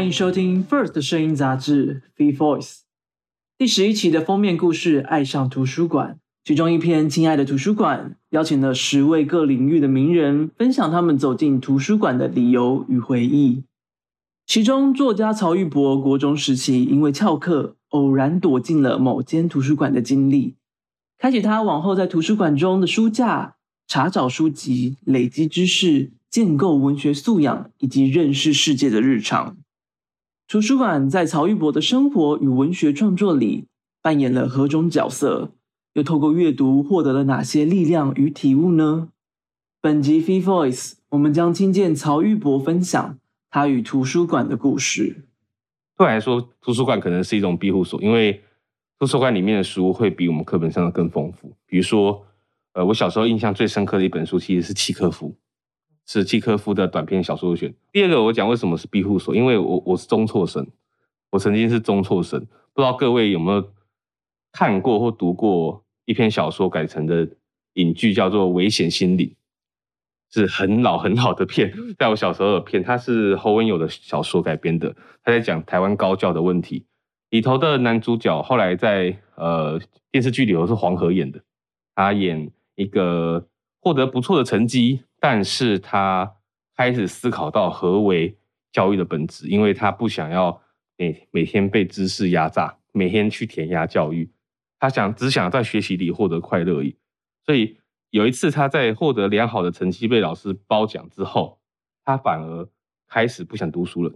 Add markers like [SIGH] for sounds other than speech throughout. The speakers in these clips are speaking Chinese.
欢迎收听 First 声音杂志《Free Voice》第十一期的封面故事《爱上图书馆》，其中一篇《亲爱的图书馆》邀请了十位各领域的名人，分享他们走进图书馆的理由与回忆。其中，作家曹玉博国中时期因为翘课，偶然躲进了某间图书馆的经历，开启他往后在图书馆中的书架查找书籍、累积知识、建构文学素养以及认识世界的日常。图书馆在曹玉博的生活与文学创作里扮演了何种角色？又透过阅读获得了哪些力量与体悟呢？本集《Free Voice》，我们将听见曹玉博分享。他与图书馆的故事。对我来说，图书馆可能是一种庇护所，因为图书馆里面的书会比我们课本上的更丰富。比如说，呃，我小时候印象最深刻的一本书其实是契科夫，是契科夫的短篇小说选。第二个，我讲为什么是庇护所，因为我我是中辍生，我曾经是中辍生，不知道各位有没有看过或读过一篇小说改成的影剧，叫做《危险心理》。是很老很老的片，在我小时候的片，它是侯文友的小说改编的，他在讲台湾高教的问题。里头的男主角后来在呃电视剧里头是黄河演的，他演一个获得不错的成绩，但是他开始思考到何为教育的本质，因为他不想要每每天被知识压榨，每天去填鸭教育，他想只想在学习里获得快乐而已，所以。有一次，他在获得良好的成绩、被老师褒奖之后，他反而开始不想读书了。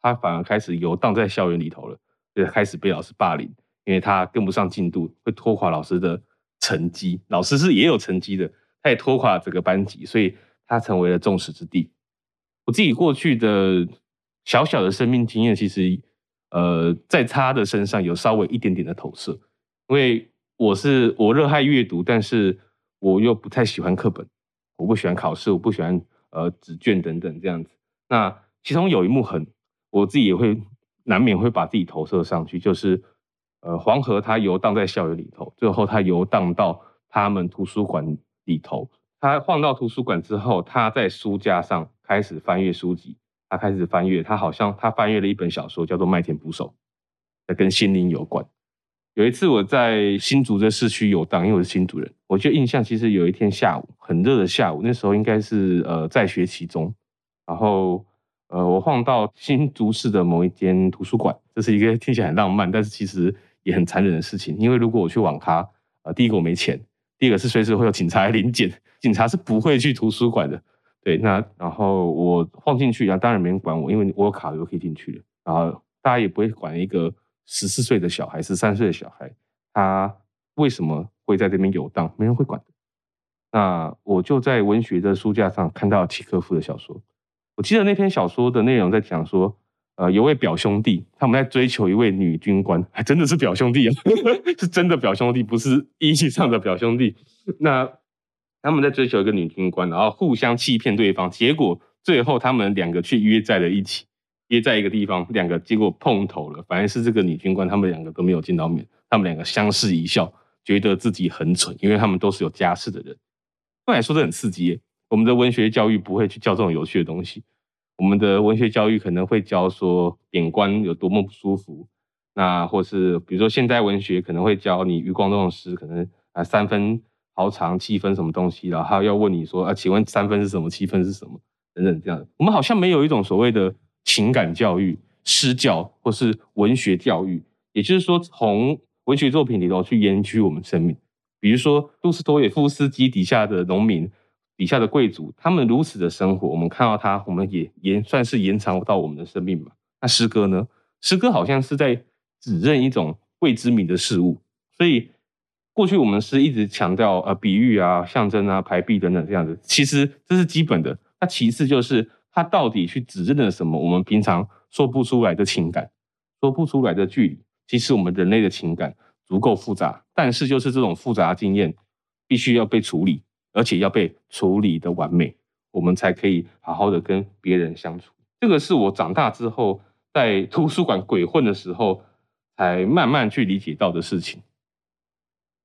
他反而开始游荡在校园里头了，就开始被老师霸凌，因为他跟不上进度，会拖垮老师的成绩。老师是也有成绩的，他也拖垮整个班级，所以他成为了众矢之的。我自己过去的小小的生命经验，其实呃，在他的身上有稍微一点点的投射，因为我是我热爱阅读，但是。我又不太喜欢课本，我不喜欢考试，我不喜欢呃纸卷等等这样子。那其中有一幕很，我自己也会难免会把自己投射上去，就是呃黄河它游荡在校园里头，最后它游荡到他们图书馆里头。他晃到图书馆之后，他在书架上开始翻阅书籍，他开始翻阅，他好像他翻阅了一本小说，叫做《麦田捕手》，跟心灵有关。有一次我在新竹的市区游荡，因为我是新竹人，我就印象其实有一天下午很热的下午，那时候应该是呃在学期中，然后呃我晃到新竹市的某一间图书馆，这是一个 [LAUGHS] 听起来很浪漫，但是其实也很残忍的事情，因为如果我去网咖，呃第一个我没钱，第二个是随时会有警察来临检，[LAUGHS] 警察是不会去图书馆的，对，那然后我晃进去，然后当然没人管我，因为我有卡就可以进去了，然后大家也不会管一个。十四岁的小孩，十三岁的小孩，他为什么会在这边游荡？没人会管的。那我就在文学的书架上看到契科夫的小说。我记得那篇小说的内容在讲说，呃，有位表兄弟，他们在追求一位女军官，还真的是表兄弟啊，[LAUGHS] 是真的表兄弟，不是意义上的表兄弟。那他们在追求一个女军官，然后互相欺骗对方，结果最后他们两个却约在了一起。约在一个地方，两个结果碰头了。反而是这个女军官，他们两个都没有见到面。他们两个相视一笑，觉得自己很蠢，因为他们都是有家室的人。后来说的很刺激。我们的文学教育不会去教这种有趣的东西。我们的文学教育可能会教说贬官有多么不舒服。那或是比如说现代文学可能会教你余光中的诗，可能啊三分好长，七分什么东西，然后要问你说啊，请问三分是什么，七分是什么等等这样。我们好像没有一种所谓的。情感教育、诗教或是文学教育，也就是说，从文学作品里头去延续我们生命。比如说，杜斯托也夫斯基底下的农民、底下的贵族，他们如此的生活，我们看到他，我们也延算是延长到我们的生命嘛。那诗歌呢？诗歌好像是在指认一种未知名的事物，所以过去我们是一直强调呃比喻啊、象征啊、排比等等这样子。其实这是基本的。那其次就是。他到底去指认了什么？我们平常说不出来的情感，说不出来的距离。其实我们人类的情感足够复杂，但是就是这种复杂经验，必须要被处理，而且要被处理的完美，我们才可以好好的跟别人相处。这个是我长大之后在图书馆鬼混的时候，才慢慢去理解到的事情。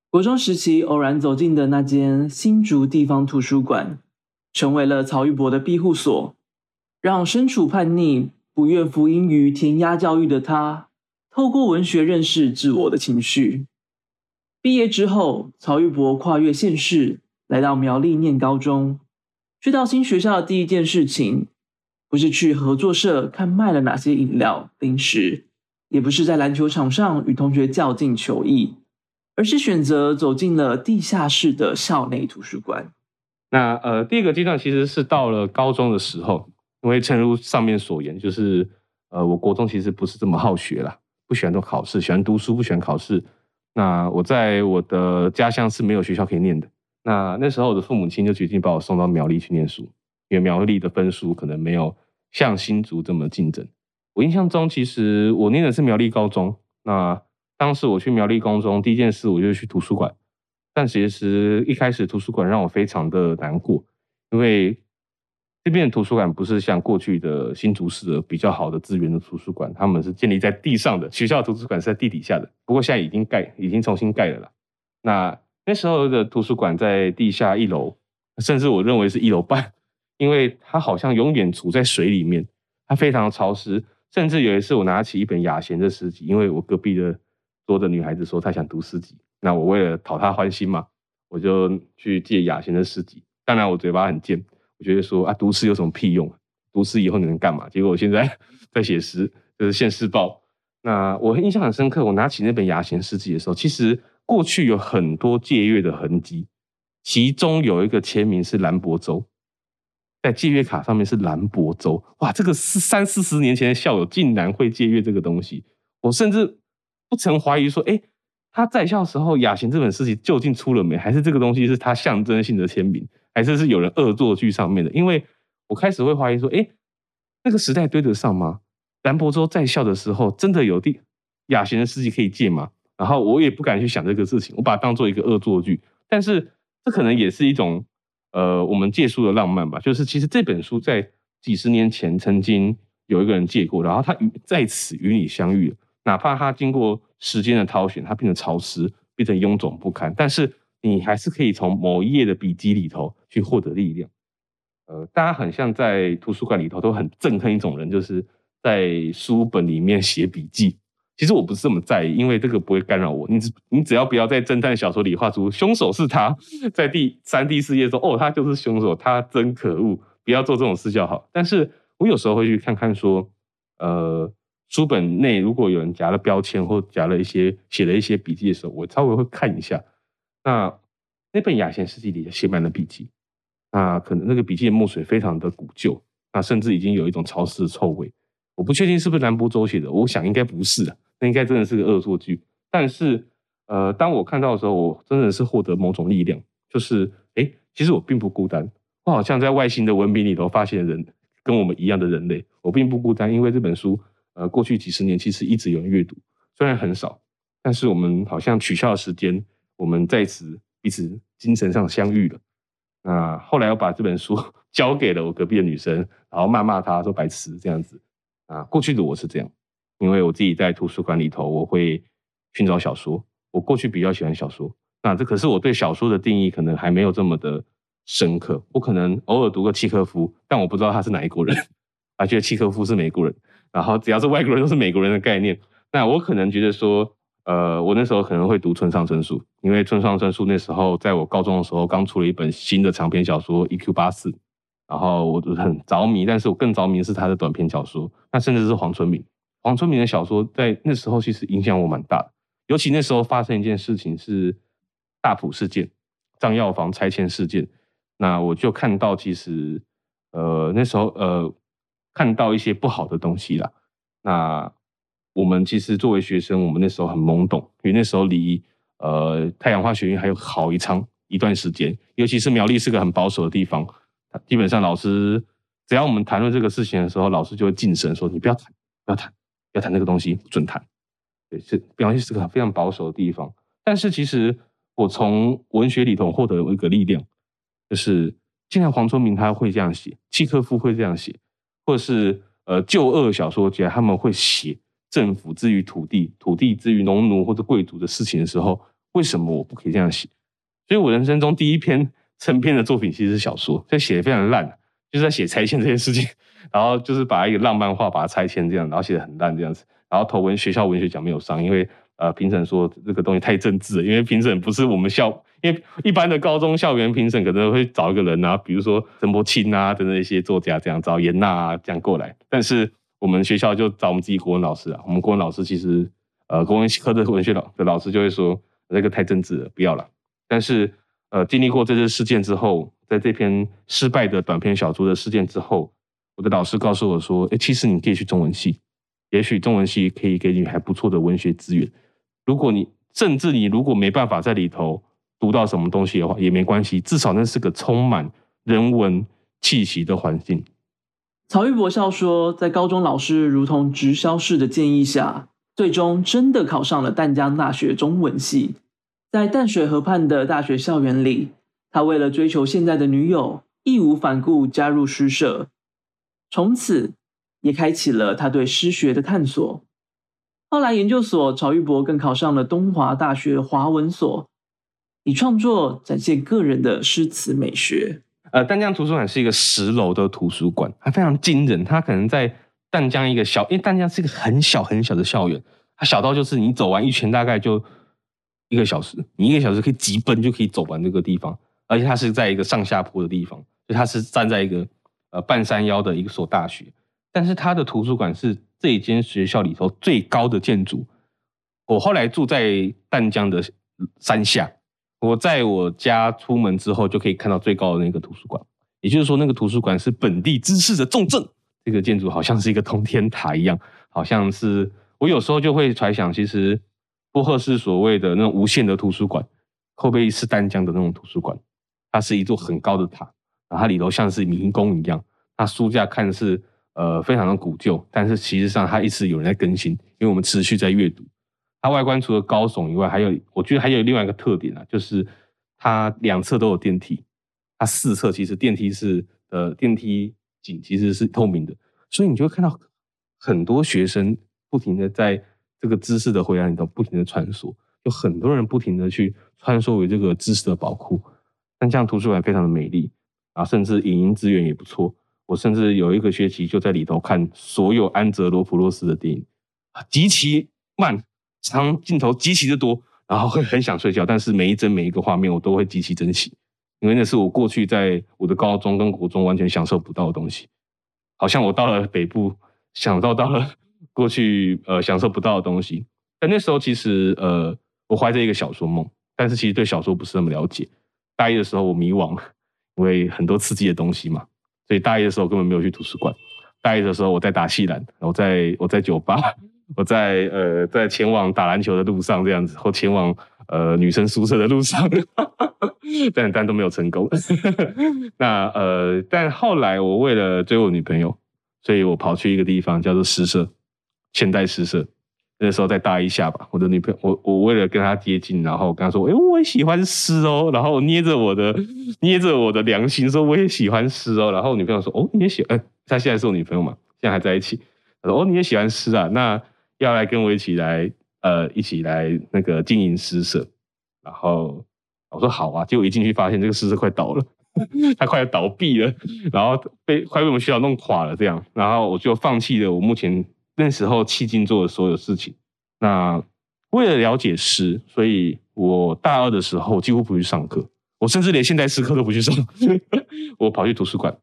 国中时期偶然走进的那间新竹地方图书馆，成为了曹玉博的庇护所。让身处叛逆、不愿服膺于填鸭教育的他，透过文学认识自我的情绪。毕业之后，曹玉博跨越县市，来到苗栗念高中。去到新学校的第一件事情，不是去合作社看卖了哪些饮料零食，也不是在篮球场上与同学较劲球艺，而是选择走进了地下室的校内图书馆。那呃，第一个阶段其实是到了高中的时候，因为诚如上面所言，就是呃，我国中其实不是这么好学啦，不喜欢做考试，喜欢读书，不喜欢考试。那我在我的家乡是没有学校可以念的。那那时候我的父母亲就决定把我送到苗栗去念书，因为苗栗的分数可能没有像新竹这么竞争。我印象中，其实我念的是苗栗高中。那当时我去苗栗高中，第一件事我就去图书馆。但其实一开始图书馆让我非常的难过，因为这边的图书馆不是像过去的新竹市的比较好的资源的图书馆，他们是建立在地上的，学校图书馆是在地底下的。不过现在已经盖，已经重新盖了啦。那那时候的图书馆在地下一楼，甚至我认为是一楼半，因为它好像永远处在水里面，它非常潮湿。甚至有一次我拿起一本雅贤的诗集，因为我隔壁的桌的女孩子说她想读诗集。那我为了讨她欢心嘛，我就去借雅贤的诗集。当然我嘴巴很贱，我觉得说啊，读诗有什么屁用？读诗以后你能干嘛？结果我现在 [LAUGHS] 在写诗，就是《现世报》。那我印象很深刻，我拿起那本雅贤诗集的时候，其实过去有很多借阅的痕迹，其中有一个签名是兰博州，在借阅卡上面是兰博州。哇，这个是三四十年前的校友竟然会借阅这个东西，我甚至不曾怀疑说，哎。他在校时候，雅贤这本诗集究竟出了没？还是这个东西是他象征性的签名？还是是有人恶作剧上面的？因为我开始会怀疑说，哎，那个时代对得上吗？兰博州在校的时候，真的有地雅贤的诗集可以借吗？然后我也不敢去想这个事情，我把它当做一个恶作剧。但是这可能也是一种呃，我们借书的浪漫吧。就是其实这本书在几十年前曾经有一个人借过，然后他与在此与你相遇。哪怕他经过时间的挑选，它变得潮湿，变成臃肿不堪，但是你还是可以从某一页的笔记里头去获得力量。呃，大家很像在图书馆里头都很憎恨一种人，就是在书本里面写笔记。其实我不是这么在意，因为这个不会干扰我。你只你只要不要在侦探小说里画出凶手是他，在第三、第四页说哦，他就是凶手，他真可恶，不要做这种事就好。但是我有时候会去看看说，呃。书本内如果有人夹了标签或夹了一些写了一些笔记的时候，我稍微会看一下。那那本雅贤诗集里写满了笔记，那可能那个笔记的墨水非常的古旧，那甚至已经有一种潮湿的臭味。我不确定是不是兰博州写的，我想应该不是啊，那应该真的是个恶作剧。但是，呃，当我看到的时候，我真的是获得某种力量，就是哎，其实我并不孤单，我好像在外星的文明里头发现人跟我们一样的人类，我并不孤单，因为这本书。呃，过去几十年其实一直有人阅读，虽然很少，但是我们好像取消了时间，我们在此彼此精神上相遇了。那后来我把这本书 [LAUGHS] 交给了我隔壁的女生，然后骂骂她说白痴这样子。啊，过去的我是这样，因为我自己在图书馆里头，我会寻找小说。我过去比较喜欢小说，那这可是我对小说的定义可能还没有这么的深刻。我可能偶尔读个契诃夫，但我不知道他是哪一国人，而，觉得契诃夫是美国人。然后只要是外国人都是美国人的概念，那我可能觉得说，呃，我那时候可能会读村上春树，因为村上春树那时候在我高中的时候刚出了一本新的长篇小说《E.Q. 八四》，然后我就很着迷，但是我更着迷是他的短篇小说，那甚至是黄春明，黄春明的小说在那时候其实影响我蛮大的，尤其那时候发生一件事情是大埔事件，张药房拆迁事件，那我就看到其实，呃，那时候呃。看到一些不好的东西啦。那我们其实作为学生，我们那时候很懵懂，因为那时候离呃太阳花学院还有好一长一段时间。尤其是苗栗是个很保守的地方，基本上老师只要我们谈论这个事情的时候，老师就会晋升说：“你不要谈，不要谈，要谈这个东西，不准谈。”对，是苗栗是个非常保守的地方。但是其实我从文学里头获得一个力量，就是现在黄春明他会这样写，契诃夫会这样写。或者是呃旧恶小说家，他们会写政府之于土地、土地之于农奴或者贵族的事情的时候，为什么我不可以这样写？所以我人生中第一篇成篇的作品其实是小说，这写的非常烂，就是在写拆迁这件事情，然后就是把一个浪漫化把它拆迁这样，然后写的很烂这样子，然后投文学校文学奖没有上，因为呃评审说这个东西太政治了，因为评审不是我们校，因为一般的高中校园评审可能会找一个人啊，比如说陈柏青啊等等一些作家这样，找严娜啊这样过来，但是我们学校就找我们自己国文老师啊，我们国文老师其实呃国文科的文学老的老师就会说这个太政治了，不要了，但是。呃，经历过这次事件之后，在这篇失败的短篇小说的事件之后，我的老师告诉我说：“哎，其实你可以去中文系，也许中文系可以给你还不错的文学资源。如果你甚至你如果没办法在里头读到什么东西的话，也没关系，至少那是个充满人文气息的环境。”曹玉博笑说：“在高中老师如同直销式的建议下，最终真的考上了淡江大学中文系。”在淡水河畔的大学校园里，他为了追求现在的女友，义无反顾加入诗社，从此也开启了他对诗学的探索。后来研究所，曹玉博更考上了东华大学华文所，以创作展现个人的诗词美学。呃，淡江图书馆是一个十楼的图书馆，它非常惊人。它可能在淡江一个小，因为淡江是一个很小很小的校园，它小到就是你走完一圈大概就。一个小时，你一个小时可以急奔就可以走完这个地方，而且它是在一个上下坡的地方，就它是站在一个呃半山腰的一所大学，但是它的图书馆是这一间学校里头最高的建筑。我后来住在淡江的山下，我在我家出门之后就可以看到最高的那个图书馆，也就是说那个图书馆是本地知识的重镇。这个建筑好像是一个通天塔一样，好像是我有时候就会揣想，其实。波赫是所谓的那种无限的图书馆，会不会是丹江的那种图书馆，它是一座很高的塔，然后它里头像是迷宫一样。它书架看似呃非常的古旧，但是其实上它一直有人在更新，因为我们持续在阅读。它外观除了高耸以外，还有我觉得还有另外一个特点啊，就是它两侧都有电梯，它四侧其实电梯是呃电梯井其实是透明的，所以你就会看到很多学生不停的在。这个知识的回廊里头不停的穿梭，有很多人不停的去穿梭于这个知识的宝库。但这样图书馆非常的美丽啊，甚至影音资源也不错。我甚至有一个学期就在里头看所有安哲罗普洛斯的电影，极其慢，长镜头极其的多，然后会很想睡觉。但是每一帧每一个画面我都会极其珍惜，因为那是我过去在我的高中跟国中完全享受不到的东西。好像我到了北部，享受到了。过去呃享受不到的东西，但那时候其实呃我怀着一个小说梦，但是其实对小说不是那么了解。大一的时候我迷惘，因为很多刺激的东西嘛，所以大一的时候根本没有去图书馆。大一的时候我在打戏篮，我在我在酒吧，我在呃在前往打篮球的路上这样子，或前往呃女生宿舍的路上，[LAUGHS] 但但都没有成功。[LAUGHS] 那呃但后来我为了追我女朋友，所以我跑去一个地方叫做诗社。现代诗社，那时候在大一下吧，我的女朋友，我我为了跟她接近，然后跟她说，哎，我也喜欢诗哦，然后捏着我的捏着我的良心说，我也喜欢诗哦，然后女朋友说，哦，你也喜，哎，她现在是我女朋友嘛，现在还在一起，她说，哦，你也喜欢诗啊，那要来跟我一起来，呃，一起来那个经营诗社，然后我说好啊，结果一进去发现这个诗社快倒了，[LAUGHS] 它快要倒闭了，然后被快被我们学校弄垮了，这样，然后我就放弃了我目前。那时候迄今做的所有事情，那为了了解诗，所以我大二的时候几乎不去上课，我甚至连现代诗课都不去上，[LAUGHS] 我跑去图书馆，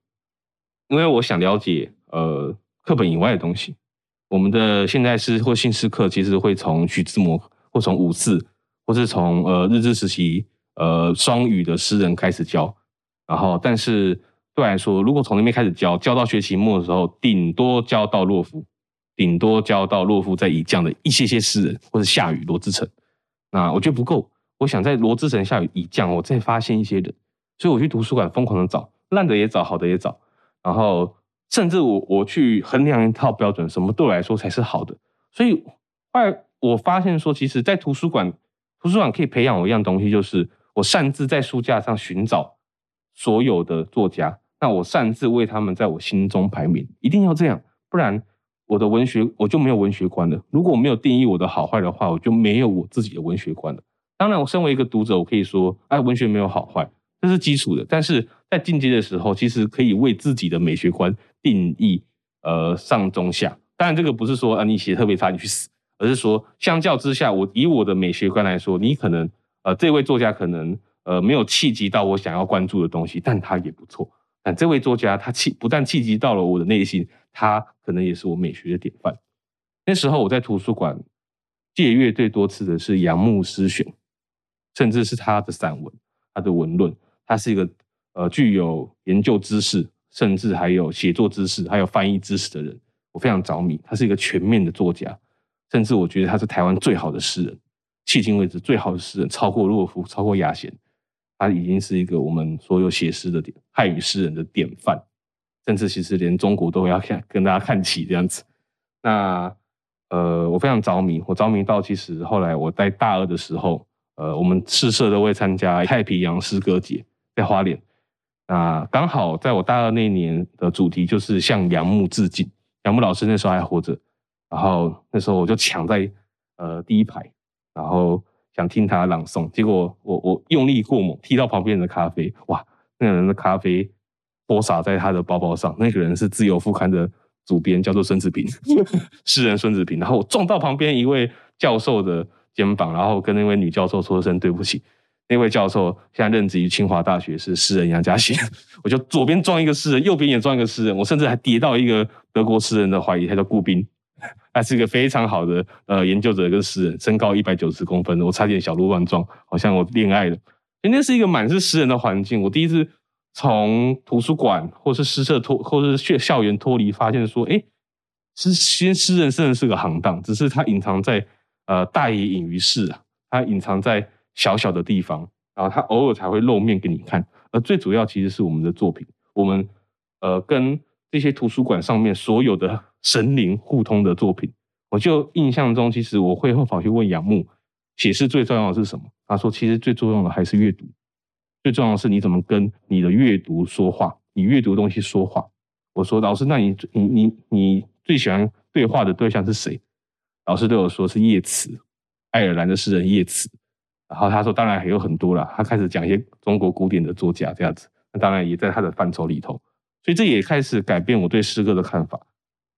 因为我想了解呃课本以外的东西。我们的现代诗或新诗课其实会从徐志摩或从五四，或是从呃日治时期呃双语的诗人开始教，然后但是对来说，如果从那边开始教，教到学期末的时候，顶多教到洛夫。顶多教到洛夫在以降的一些些诗人，或者夏雨、罗志诚，那我觉得不够。我想在罗志诚、夏雨、以降，我再发现一些人，所以我去图书馆疯狂的找，烂的也找，好的也找，然后甚至我我去衡量一套标准，什么对我来说才是好的。所以后来我发现说，其实，在图书馆，图书馆可以培养我一样东西，就是我擅自在书架上寻找所有的作家，那我擅自为他们在我心中排名，一定要这样，不然。我的文学我就没有文学观了。如果我没有定义我的好坏的话，我就没有我自己的文学观了。当然，我身为一个读者，我可以说，哎，文学没有好坏，这是基础的。但是在进阶的时候，其实可以为自己的美学观定义呃上中下。当然，这个不是说啊你写特别差你去死，而是说相较之下，我以我的美学观来说，你可能呃这位作家可能呃没有契机到我想要关注的东西，但他也不错。但这位作家他契不但契机到了我的内心，他可能也是我美学的典范。那时候我在图书馆借阅最多次的是杨牧诗选，甚至是他的散文、他的文论。他是一个呃具有研究知识，甚至还有写作知识、还有翻译知识的人。我非常着迷，他是一个全面的作家，甚至我觉得他是台湾最好的诗人，迄今为止最好的诗人，超过洛夫，超过雅贤，他已经是一个我们所有写诗的典汉语诗人的典范，甚至其实连中国都要看跟大家看齐这样子。那呃，我非常着迷，我着迷到其实后来我在大二的时候，呃，我们诗社都会参加太平洋诗歌节，在花莲，那刚好在我大二那年的主题就是向杨牧致敬。杨牧老师那时候还活着，然后那时候我就抢在呃第一排，然后想听他朗诵，结果我我用力过猛，踢到旁边的咖啡，哇，那个人的咖啡泼洒在他的包包上。那个人是自由副刊的主编，叫做孙子平，[LAUGHS] 诗人孙子平。然后我撞到旁边一位教授的肩膀，然后跟那位女教授说声对不起。那位教授现在任职于清华大学，是诗人杨家贤。[LAUGHS] 我就左边撞一个诗人，右边也撞一个诗人。我甚至还跌到一个德国诗人的怀疑，他叫顾斌，他是一个非常好的呃研究者跟诗人，身高一百九十公分，我差点小鹿乱撞，好像我恋爱了。那是一个满是诗人的环境。我第一次从图书馆或是诗社脱，或是校校园脱离，发现说，哎，诗诗诗人真的是个行当，只是他隐藏在呃大隐隐于市啊，他隐藏在。小小的地方，然后他偶尔才会露面给你看，而最主要其实是我们的作品，我们呃跟这些图书馆上面所有的神灵互通的作品，我就印象中，其实我会会跑去问杨牧，写诗最重要的是什么？他说，其实最重要的还是阅读，最重要的是你怎么跟你的阅读说话，你阅读东西说话。我说，老师，那你你你你最喜欢对话的对象是谁？老师对我说是叶慈，爱尔兰的诗人叶慈。然后他说：“当然还有很多了。”他开始讲一些中国古典的作家这样子，那当然也在他的范畴里头。所以这也开始改变我对诗歌的看法。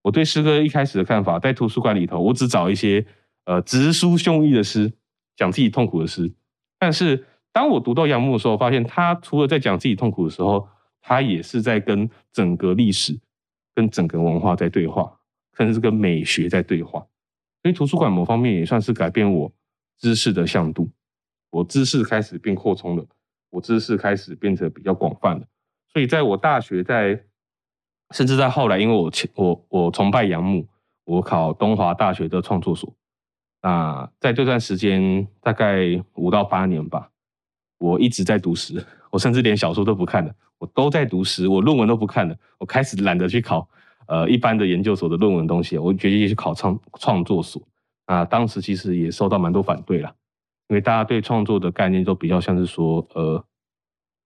我对诗歌一开始的看法，在图书馆里头，我只找一些呃直抒胸臆的诗，讲自己痛苦的诗。但是当我读到杨牧的时候，发现他除了在讲自己痛苦的时候，他也是在跟整个历史、跟整个文化在对话，甚至是跟美学在对话。所以图书馆某方面也算是改变我知识的向度。我知识开始变扩充了，我知识开始变得比较广泛了。所以在我大学，在甚至在后来，因为我我我崇拜杨牧，我考东华大学的创作所。那在这段时间，大概五到八年吧，我一直在读诗，我甚至连小说都不看了，我都在读诗，我论文都不看了，我开始懒得去考呃一般的研究所的论文东西，我决定去考创创作所。啊，当时其实也受到蛮多反对了。因为大家对创作的概念都比较像是说，呃，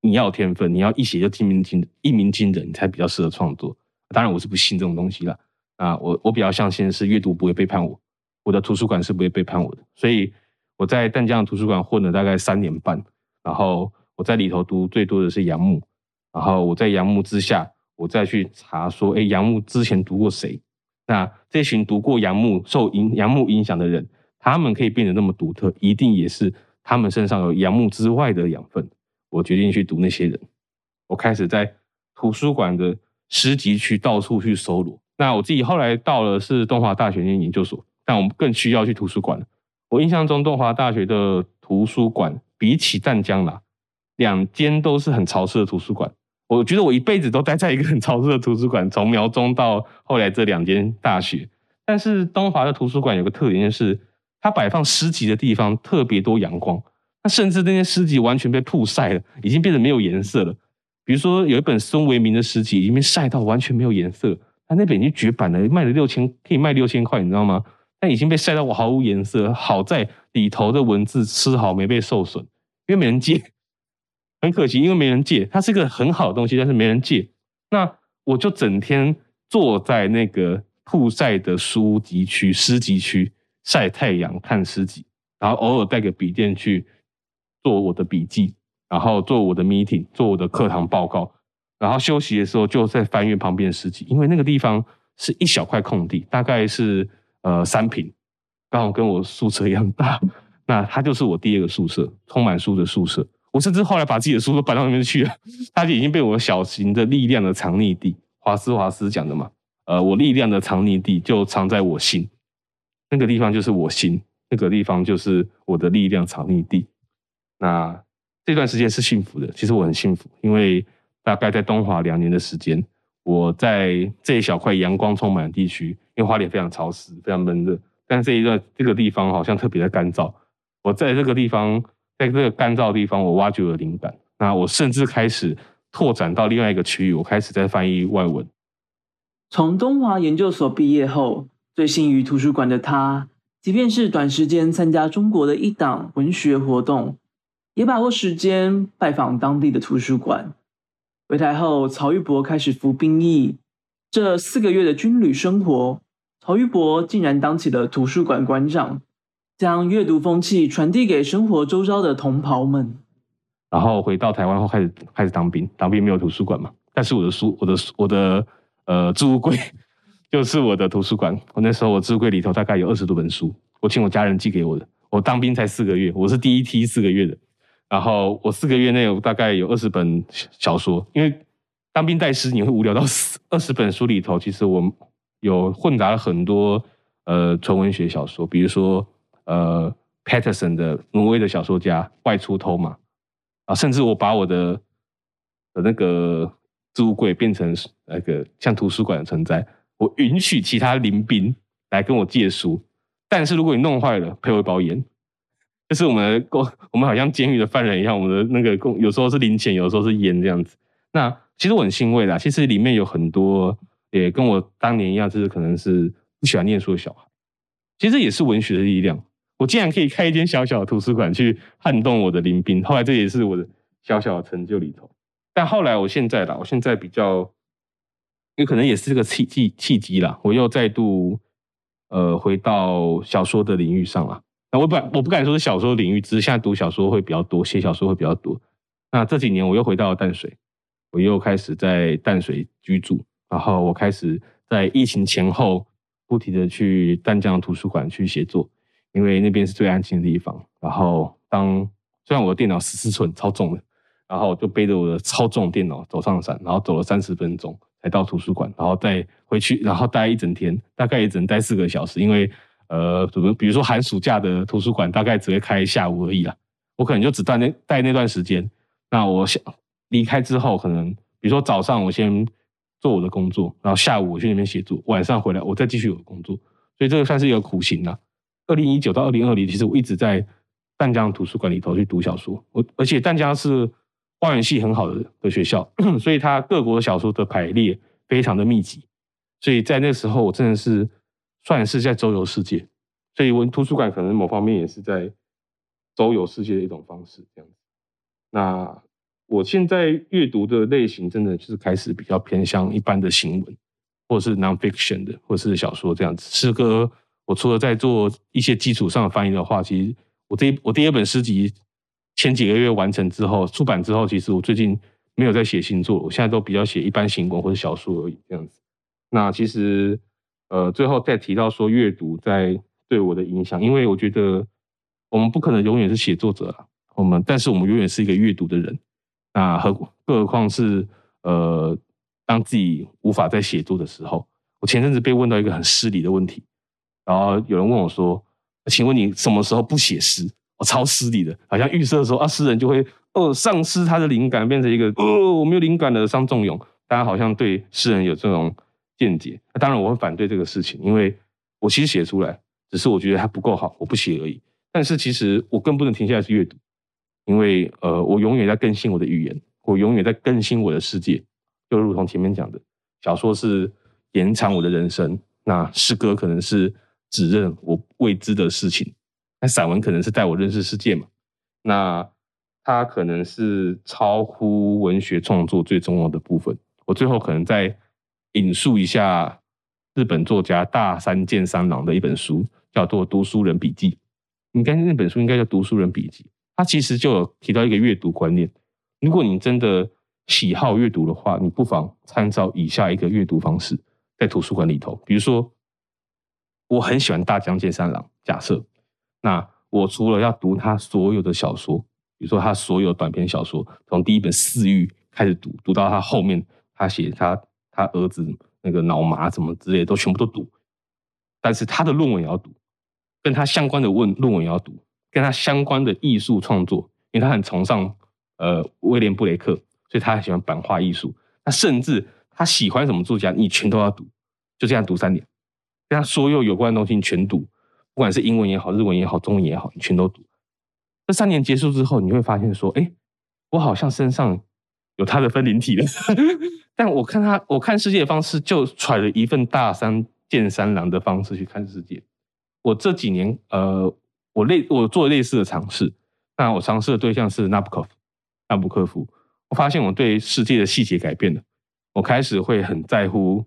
你要天分，你要一写就一鸣惊一鸣惊人，才比较适合创作。当然，我是不信这种东西了。啊，我我比较相信是阅读不会背叛我，我的图书馆是不会背叛我的。所以我在淡江图书馆混了大概三年半，然后我在里头读最多的是杨牧，然后我在杨牧之下，我再去查说，哎，杨牧之前读过谁？那这群读过杨牧、受影杨牧影响的人。他们可以变得那么独特，一定也是他们身上有杨牧之外的养分。我决定去读那些人，我开始在图书馆的诗集区到处去搜罗。那我自己后来到了是东华大学念研究所，但我们更需要去图书馆我印象中东华大学的图书馆比起湛江啦，两间都是很潮湿的图书馆。我觉得我一辈子都待在一个很潮湿的图书馆，从苗中到后来这两间大学。但是东华的图书馆有个特点就是。它摆放诗集的地方特别多阳光，那甚至那些诗集完全被曝晒了，已经变得没有颜色了。比如说有一本孙维民的诗集，已经被晒到完全没有颜色，他那本已经绝版了，卖了六千，可以卖六千块，你知道吗？但已经被晒到我毫无颜色。好在里头的文字丝毫没被受损，因为没人借，很可惜，因为没人借。它是个很好的东西，但是没人借。那我就整天坐在那个曝晒的书籍区、诗集区。晒太阳看诗集，然后偶尔带个笔电去做我的笔记，然后做我的 meeting，做我的课堂报告，然后休息的时候就在翻阅旁边的诗集，因为那个地方是一小块空地，大概是呃三平，刚好跟我宿舍一样大。那它就是我第二个宿舍，充满书的宿舍。我甚至后来把自己的书都搬到那边去了，它就已经被我小型的力量的藏匿地。华斯华斯讲的嘛，呃，我力量的藏匿地就藏在我心，那个地方就是我心，那个地方就是我的力量藏匿地。那这段时间是幸福的，其实我很幸福，因为大概在东华两年的时间，我在这一小块阳光充满的地区，因为花莲非常潮湿，非常闷热，但这一段这个地方好像特别的干燥。我在这个地方，在这个干燥的地方，我挖掘了灵感。那我甚至开始拓展到另外一个区域，我开始在翻译外文。从东华研究所毕业后，醉心于图书馆的他，即便是短时间参加中国的一档文学活动。也把握时间拜访当地的图书馆。回台后，曹玉博开始服兵役。这四个月的军旅生活，曹玉博竟然当起了图书馆馆长，将阅读风气传递给生活周遭的同袍们。然后回到台湾后，开始开始当兵。当兵没有图书馆嘛？但是我的书，我的我的呃置物柜 [LAUGHS] 就是我的图书馆。我那时候我置物柜里头大概有二十多本书，我请我家人寄给我的。我当兵才四个月，我是第一梯四个月的。然后我四个月内有大概有二十本小说，因为当兵带师你会无聊到死。二十本书里头，其实我有混杂了很多呃纯文学小说，比如说呃，Paterson 的挪威的小说家外出偷马啊，甚至我把我的的那个置物柜变成那个像图书馆的存在，我允许其他邻兵来跟我借书，但是如果你弄坏了，赔我一包烟。就是我们的我们好像监狱的犯人一样，我们的那个供有时候是零钱，有时候是烟这样子。那其实我很欣慰的，其实里面有很多也跟我当年一样，就是可能是不喜欢念书的小孩。其实也是文学的力量，我竟然可以开一间小小的图书馆去撼动我的邻兵。后来这也是我的小小的成就里头。但后来我现在啦，我现在比较有可能也是这个契机契机啦，我又再度呃回到小说的领域上了。那我不我不敢说是小说领域，只是现在读小说会比较多，写小说会比较多。那这几年我又回到了淡水，我又开始在淡水居住，然后我开始在疫情前后不停的去淡江图书馆去写作，因为那边是最安静的地方。然后当虽然我的电脑十四寸超重的，然后就背着我的超重电脑走上山，然后走了三十分钟才到图书馆，然后再回去，然后待一整天，大概也只能待四个小时，因为。呃，比如比如说寒暑假的图书馆大概只会开下午而已啦，我可能就只待那待那段时间。那我想离开之后，可能比如说早上我先做我的工作，然后下午我去那边写作，晚上回来我再继续我的工作。所以这个算是一个苦行啦。二零一九到二零二零，其实我一直在淡江图书馆里头去读小说。我而且淡江是花园系很好的的学校，[CLEARS THROAT] 所以它各国小说的排列非常的密集。所以在那时候，我真的是。算是在周游世界，所以文图书馆可能某方面也是在周游世界的一种方式，这样子。那我现在阅读的类型，真的就是开始比较偏向一般的新闻，或者是 nonfiction 的，或者是小说这样子。诗歌，我除了在做一些基础上的翻译的话，其实我这我第二本诗集前几个月完成之后，出版之后，其实我最近没有在写新作，我现在都比较写一般新闻或者小说而已，这样子。那其实。呃，最后再提到说阅读在对我的影响，因为我觉得我们不可能永远是写作者，我们但是我们永远是一个阅读的人，那何更何况是呃，当自己无法在写作的时候，我前阵子被问到一个很失礼的问题，然后有人问我说，请问你什么时候不写诗？我超失礼的，好像预设说啊，诗人就会哦丧失他的灵感，变成一个哦我没有灵感的伤仲永，大家好像对诗人有这种。见解，当然我会反对这个事情，因为我其实写出来，只是我觉得它不够好，我不写而已。但是其实我更不能停下来去阅读，因为呃，我永远在更新我的语言，我永远在更新我的世界。就如同前面讲的，小说是延长我的人生，那诗歌可能是指认我未知的事情，那散文可能是带我认识世界嘛。那它可能是超乎文学创作最重要的部分。我最后可能在。引述一下日本作家大山健三郎的一本书，叫做《读书人笔记》。应该那本书应该叫《读书人笔记》。他其实就有提到一个阅读观念，如果你真的喜好阅读的话，你不妨参照以下一个阅读方式，在图书馆里头，比如说，我很喜欢大江健三郎，假设，那我除了要读他所有的小说，比如说他所有短篇小说，从第一本《四欲》开始读，读到他后面他写他他儿子那个脑麻什么之类，都全部都读。但是他的论文也要读，跟他相关的问论文也要读，跟他相关的艺术创作，因为他很崇尚呃威廉布雷克，所以他很喜欢版画艺术。他甚至他喜欢什么作家，你全都要读，就这样读三年，跟他所有有关的东西你全读，不管是英文也好，日文也好，中文也好，你全都读。这三年结束之后，你会发现说，哎，我好像身上有他的分灵体了。[LAUGHS] 但我看他，我看世界的方式，就揣了一份大山。见三郎的方式去看世界。我这几年，呃，我类我做类似的尝试。那我尝试的对象是纳布科夫，纳布科夫。我发现我对世界的细节改变了。我开始会很在乎，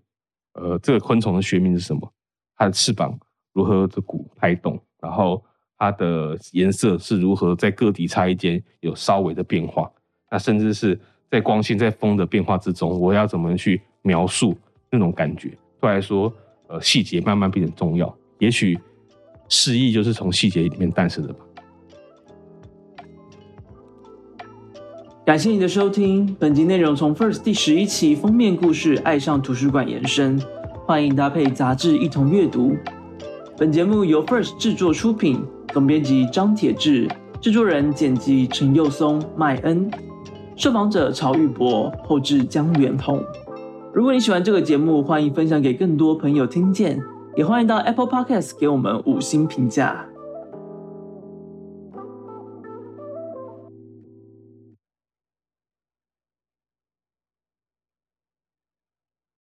呃，这个昆虫的学名是什么？它的翅膀如何的鼓拍动？然后它的颜色是如何在个体差异间有稍微的变化？那甚至是在光线在风的变化之中，我要怎么去描述那种感觉？对来说。呃，细节慢慢变得重要，也许诗意就是从细节里面诞生的吧。感谢你的收听，本集内容从 First 第十一期封面故事《爱上图书馆》延伸，欢迎搭配杂志一同阅读。本节目由 First 制作出品，总编辑张铁志，制作人剪辑陈佑松、麦恩，受访者曹玉博，后制江元彤。如果你喜欢这个节目，欢迎分享给更多朋友听见，也欢迎到 Apple Podcast 给我们五星评价。